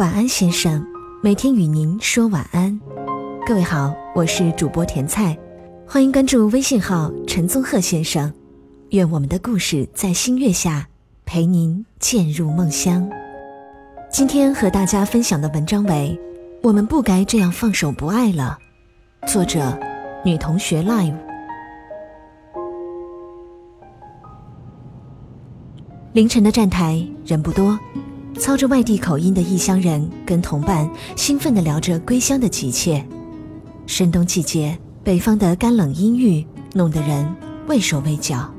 晚安，先生，每天与您说晚安。各位好，我是主播甜菜，欢迎关注微信号陈宗鹤先生。愿我们的故事在星月下陪您渐入梦乡。今天和大家分享的文章为《我们不该这样放手不爱了》，作者女同学 Live。凌晨的站台人不多，操着外地口音的异乡人跟同伴兴奋地聊着归乡的急切。深冬季节，北方的干冷阴郁弄得人畏手畏脚。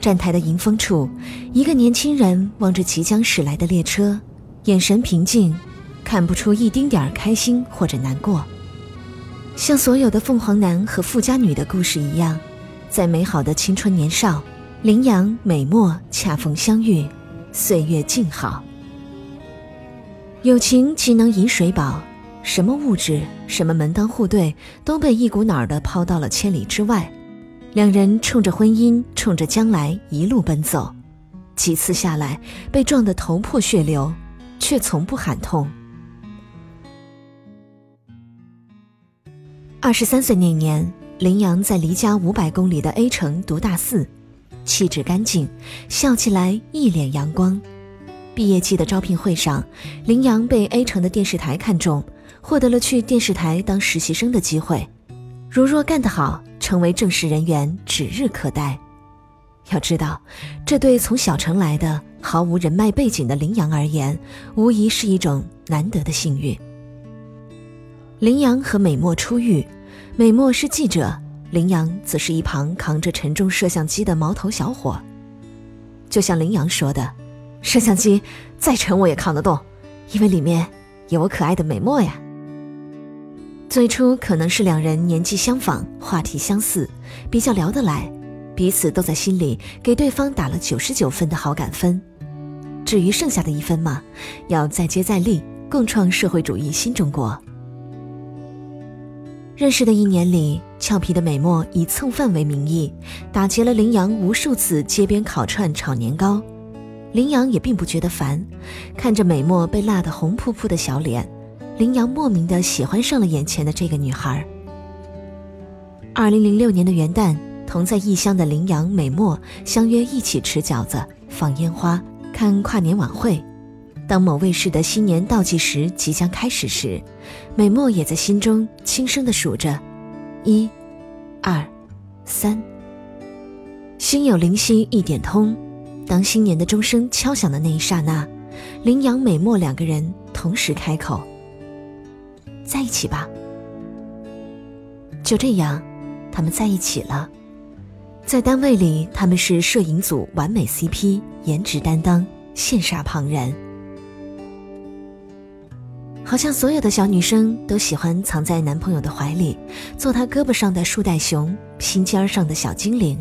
站台的迎风处，一个年轻人望着即将驶来的列车，眼神平静，看不出一丁点儿开心或者难过。像所有的凤凰男和富家女的故事一样，在美好的青春年少。羚羊美墨恰逢相遇，岁月静好。友情岂能饮水饱？什么物质，什么门当户对，都被一股脑儿的抛到了千里之外。两人冲着婚姻，冲着将来一路奔走，几次下来被撞得头破血流，却从不喊痛。二十三岁那年，林阳在离家五百公里的 A 城读大四。气质干净，笑起来一脸阳光。毕业季的招聘会上，林阳被 A 城的电视台看中，获得了去电视台当实习生的机会。如若干得好，成为正式人员指日可待。要知道，这对从小城来的毫无人脉背景的林阳而言，无疑是一种难得的幸运。林阳和美墨初遇，美墨是记者。羚羊则是一旁扛着沉重摄像机的毛头小伙，就像羚羊说的：“摄像机再沉我也扛得动，因为里面有我可爱的美墨呀。”最初可能是两人年纪相仿，话题相似，比较聊得来，彼此都在心里给对方打了九十九分的好感分。至于剩下的一分嘛，要再接再厉，共创社会主义新中国。认识的一年里，俏皮的美墨以蹭饭为名义，打劫了羚羊无数次街边烤串炒年糕。羚羊也并不觉得烦，看着美墨被辣得红扑扑的小脸，羚羊莫名的喜欢上了眼前的这个女孩。二零零六年的元旦，同在异乡的羚羊、美墨相约一起吃饺子、放烟花、看跨年晚会。当某卫视的新年倒计时即将开始时，美墨也在心中轻声地数着：一、二、三。心有灵犀一点通，当新年的钟声敲响的那一刹那，羚羊、美墨两个人同时开口：“在一起吧。”就这样，他们在一起了。在单位里，他们是摄影组完美 CP，颜值担当，羡煞旁人。好像所有的小女生都喜欢藏在男朋友的怀里，做他胳膊上的树袋熊，心尖上的小精灵。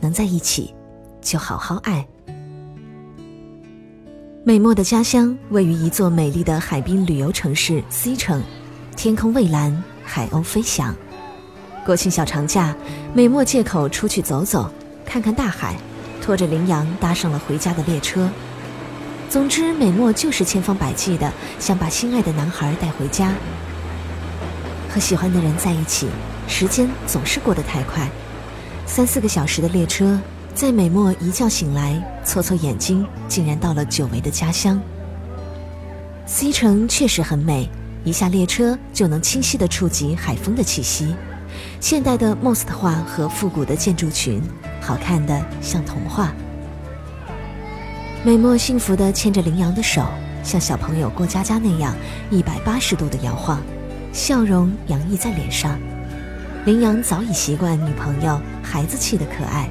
能在一起，就好好爱。美墨的家乡位于一座美丽的海滨旅游城市 C 城，天空蔚蓝，海鸥飞翔。国庆小长假，美墨借口出去走走，看看大海，拖着羚羊搭上了回家的列车。总之，美墨就是千方百计的想把心爱的男孩带回家。和喜欢的人在一起，时间总是过得太快。三四个小时的列车，在美墨一觉醒来，搓搓眼睛，竟然到了久违的家乡。C 城确实很美，一下列车就能清晰的触及海风的气息，现代的 most 画和复古的建筑群，好看的像童话。美墨幸福地牵着羚羊的手，像小朋友过家家那样一百八十度的摇晃，笑容洋溢在脸上。羚羊早已习惯女朋友孩子气的可爱。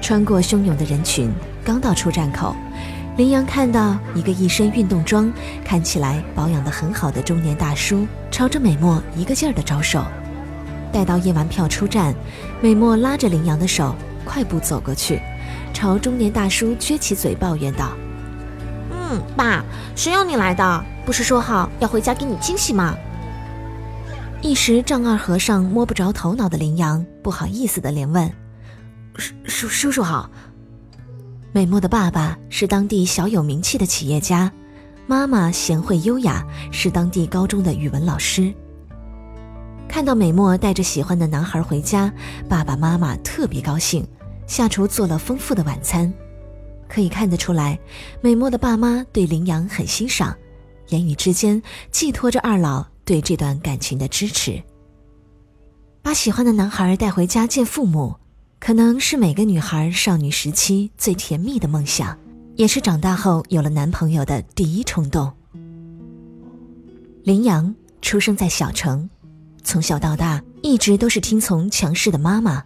穿过汹涌的人群，刚到出站口，羚羊看到一个一身运动装、看起来保养得很好的中年大叔，朝着美墨一个劲儿地招手。待到验完票出站，美墨拉着羚羊的手，快步走过去。朝中年大叔撅起嘴抱怨道：“嗯，爸，谁让你来的？不是说好要回家给你惊喜吗？”一时丈二和尚摸不着头脑的羚羊不好意思的连问：“叔叔叔叔好。”美墨的爸爸是当地小有名气的企业家，妈妈贤惠优雅，是当地高中的语文老师。看到美墨带着喜欢的男孩回家，爸爸妈妈特别高兴，下厨做了丰富的晚餐。可以看得出来，美墨的爸妈对林阳很欣赏，言语之间寄托着二老对这段感情的支持。把喜欢的男孩带回家见父母。可能是每个女孩少女时期最甜蜜的梦想，也是长大后有了男朋友的第一冲动。林阳出生在小城，从小到大一直都是听从强势的妈妈。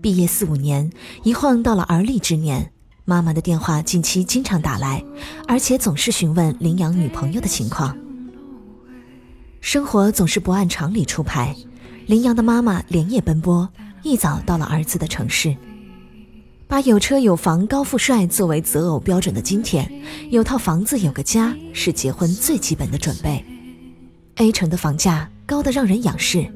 毕业四五年，一晃到了而立之年，妈妈的电话近期经常打来，而且总是询问林阳女朋友的情况。生活总是不按常理出牌，林阳的妈妈连夜奔波。一早到了儿子的城市，把有车有房高富帅作为择偶标准的今天，有套房子有个家是结婚最基本的准备。A 城的房价高得让人仰视，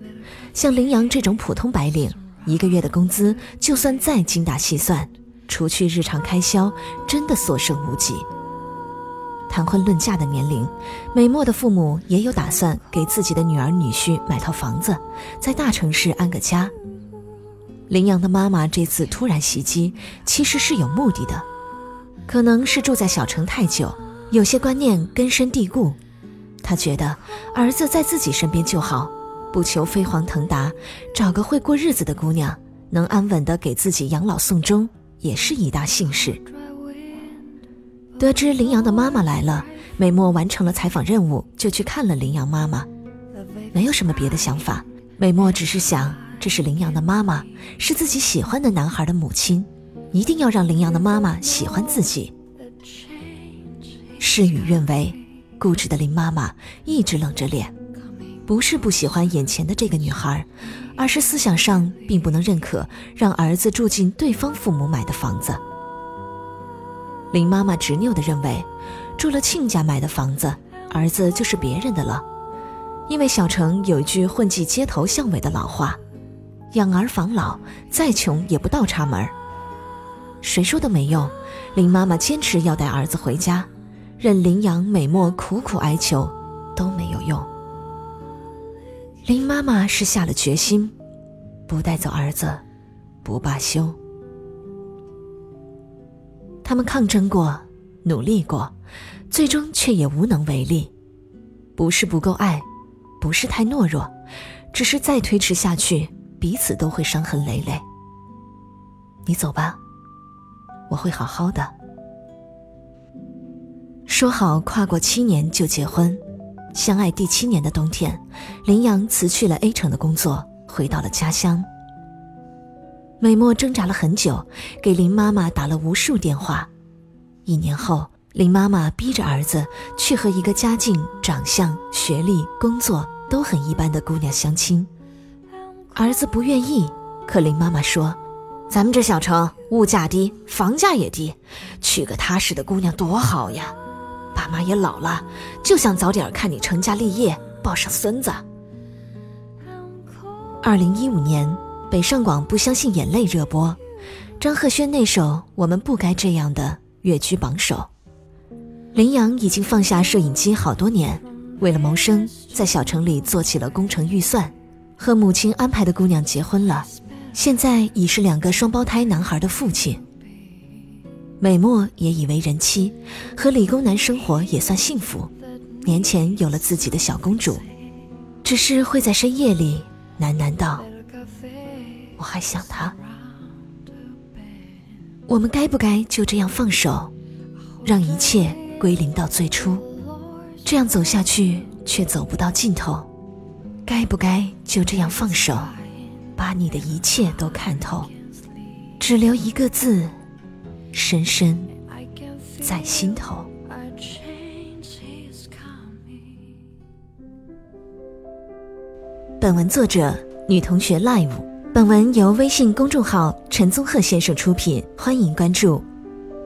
像林阳这种普通白领，一个月的工资就算再精打细算，除去日常开销，真的所剩无几。谈婚论嫁的年龄，美墨的父母也有打算给自己的女儿女婿买套房子，在大城市安个家。林阳的妈妈这次突然袭击，其实是有目的的，可能是住在小城太久，有些观念根深蒂固。他觉得儿子在自己身边就好，不求飞黄腾达，找个会过日子的姑娘，能安稳的给自己养老送终，也是一大幸事。得知林阳的妈妈来了，美墨完成了采访任务，就去看了林阳妈妈，没有什么别的想法，美墨只是想。这是林阳的妈妈，是自己喜欢的男孩的母亲，一定要让林阳的妈妈喜欢自己。事与愿违，固执的林妈妈一直冷着脸，不是不喜欢眼前的这个女孩，而是思想上并不能认可让儿子住进对方父母买的房子。林妈妈执拗地认为，住了亲家买的房子，儿子就是别人的了，因为小城有一句混迹街头巷尾的老话。养儿防老，再穷也不倒插门谁说都没用，林妈妈坚持要带儿子回家，任林阳、美墨苦苦哀求，都没有用。林妈妈是下了决心，不带走儿子，不罢休。他们抗争过，努力过，最终却也无能为力。不是不够爱，不是太懦弱，只是再推迟下去。彼此都会伤痕累累。你走吧，我会好好的。说好跨过七年就结婚，相爱第七年的冬天，林阳辞去了 A 城的工作，回到了家乡。美墨挣扎了很久，给林妈妈打了无数电话。一年后，林妈妈逼着儿子去和一个家境、长相、学历、工作都很一般的姑娘相亲。儿子不愿意，可林妈妈说：“咱们这小城物价低，房价也低，娶个踏实的姑娘多好呀！爸妈也老了，就想早点看你成家立业，抱上孙子。”二零一五年，北上广不相信眼泪热播，张赫宣那首《我们不该这样的》跃居榜首。林阳已经放下摄影机好多年，为了谋生，在小城里做起了工程预算。和母亲安排的姑娘结婚了，现在已是两个双胞胎男孩的父亲。美墨也已为人妻，和理工男生活也算幸福，年前有了自己的小公主，只是会在深夜里喃喃道：“我还想他。”我们该不该就这样放手，让一切归零到最初？这样走下去，却走不到尽头。该不该就这样放手，把你的一切都看透，只留一个字，深深在心头。本文作者女同学 Live，本文由微信公众号陈宗鹤先生出品，欢迎关注。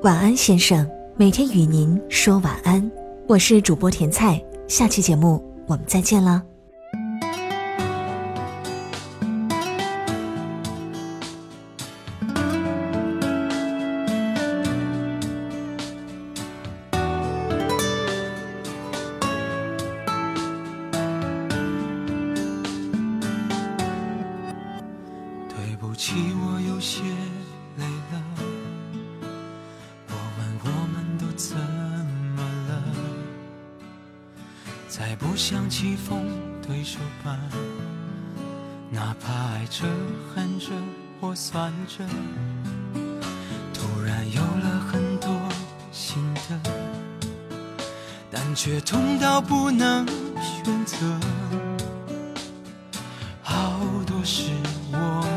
晚安，先生，每天与您说晚安。我是主播甜菜，下期节目我们再见了。对不起，我有些累了。我问我们都怎么了？再不想棋逢对手吧，哪怕爱着、恨着或算着，突然有了很多新的，但却痛到不能选择。好多事我。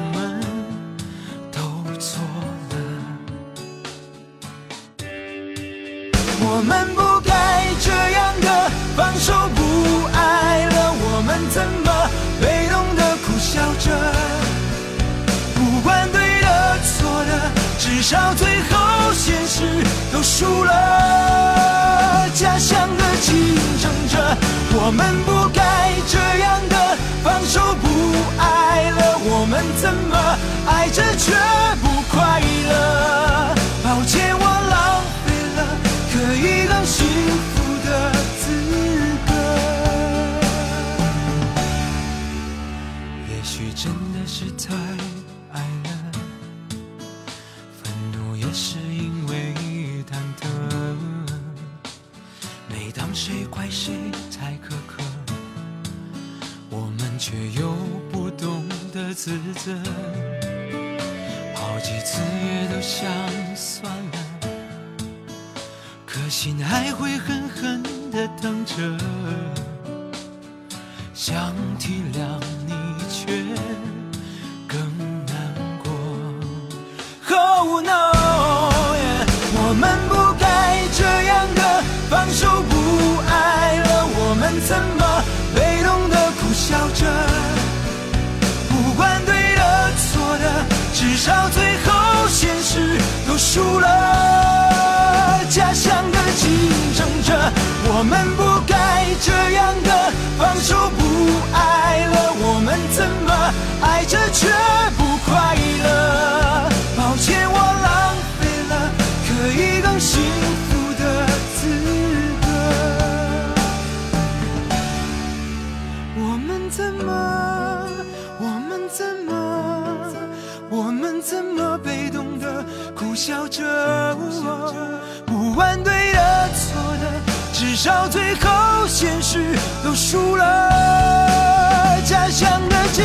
我们不该这样的。放手不爱了，我们怎么被动的苦笑着？不管对的错的，至少最后现实都输了。假想的竞争者，我们不该这样的。放手不爱了，我们怎么爱着却也是因为忐忑。每当谁怪谁太苛刻，我们却又不懂得自责。好几次也都想算了，可心还会狠狠的疼着。想体谅我们不该这样的，放手不。爱了，我们怎么爱着却不快乐？抱歉，我浪费了可以更幸福的资格。我们怎么，我们怎么，我们怎么被动的苦笑着？不管对的错的，至少最后现实都输了。家乡的竞